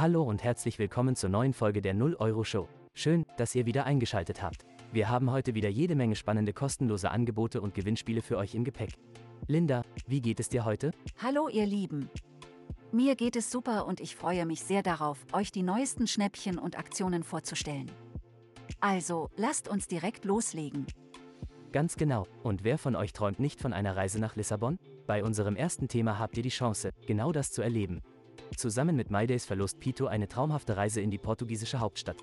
Hallo und herzlich willkommen zur neuen Folge der 0 Euro Show. Schön, dass ihr wieder eingeschaltet habt. Wir haben heute wieder jede Menge spannende kostenlose Angebote und Gewinnspiele für euch im Gepäck. Linda, wie geht es dir heute? Hallo ihr Lieben. Mir geht es super und ich freue mich sehr darauf, euch die neuesten Schnäppchen und Aktionen vorzustellen. Also, lasst uns direkt loslegen. Ganz genau. Und wer von euch träumt nicht von einer Reise nach Lissabon? Bei unserem ersten Thema habt ihr die Chance, genau das zu erleben. Zusammen mit MyDays verlost Pito eine traumhafte Reise in die portugiesische Hauptstadt.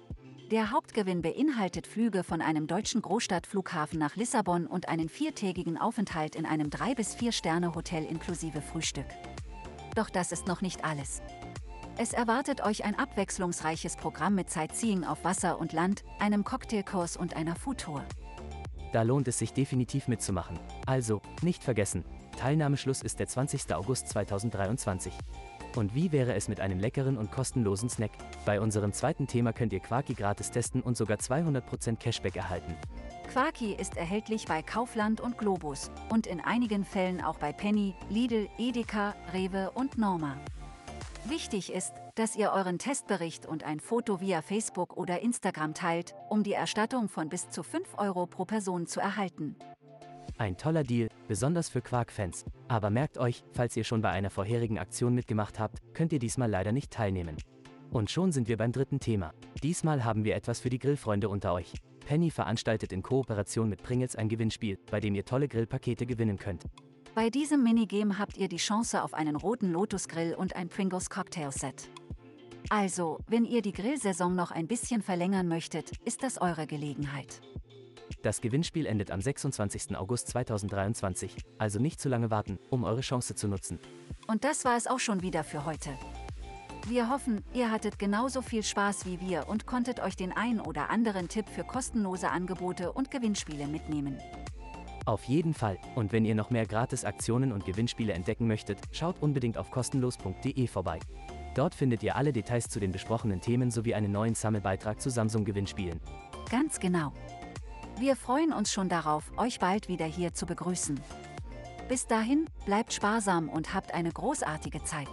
Der Hauptgewinn beinhaltet Flüge von einem deutschen Großstadtflughafen nach Lissabon und einen viertägigen Aufenthalt in einem 3- bis 4-Sterne-Hotel inklusive Frühstück. Doch das ist noch nicht alles. Es erwartet euch ein abwechslungsreiches Programm mit Sightseeing auf Wasser und Land, einem Cocktailkurs und einer Foodtour. Da lohnt es sich definitiv mitzumachen. Also, nicht vergessen, Teilnahmeschluss ist der 20. August 2023. Und wie wäre es mit einem leckeren und kostenlosen Snack? Bei unserem zweiten Thema könnt ihr Quaki gratis testen und sogar 200% Cashback erhalten. Quaki ist erhältlich bei Kaufland und Globus und in einigen Fällen auch bei Penny, Lidl, Edeka, Rewe und Norma. Wichtig ist, dass ihr euren Testbericht und ein Foto via Facebook oder Instagram teilt, um die Erstattung von bis zu 5 Euro pro Person zu erhalten. Ein toller Deal, besonders für Quark-Fans. Aber merkt euch, falls ihr schon bei einer vorherigen Aktion mitgemacht habt, könnt ihr diesmal leider nicht teilnehmen. Und schon sind wir beim dritten Thema. Diesmal haben wir etwas für die Grillfreunde unter euch. Penny veranstaltet in Kooperation mit Pringles ein Gewinnspiel, bei dem ihr tolle Grillpakete gewinnen könnt. Bei diesem Minigame habt ihr die Chance auf einen roten Lotus-Grill und ein Pringles Cocktail-Set. Also, wenn ihr die Grillsaison noch ein bisschen verlängern möchtet, ist das eure Gelegenheit. Das Gewinnspiel endet am 26. August 2023, also nicht zu lange warten, um eure Chance zu nutzen. Und das war es auch schon wieder für heute. Wir hoffen, ihr hattet genauso viel Spaß wie wir und konntet euch den ein oder anderen Tipp für kostenlose Angebote und Gewinnspiele mitnehmen. Auf jeden Fall. Und wenn ihr noch mehr Gratis-Aktionen und Gewinnspiele entdecken möchtet, schaut unbedingt auf kostenlos.de vorbei. Dort findet ihr alle Details zu den besprochenen Themen sowie einen neuen Sammelbeitrag zu Samsung-Gewinnspielen. Ganz genau. Wir freuen uns schon darauf, euch bald wieder hier zu begrüßen. Bis dahin, bleibt sparsam und habt eine großartige Zeit.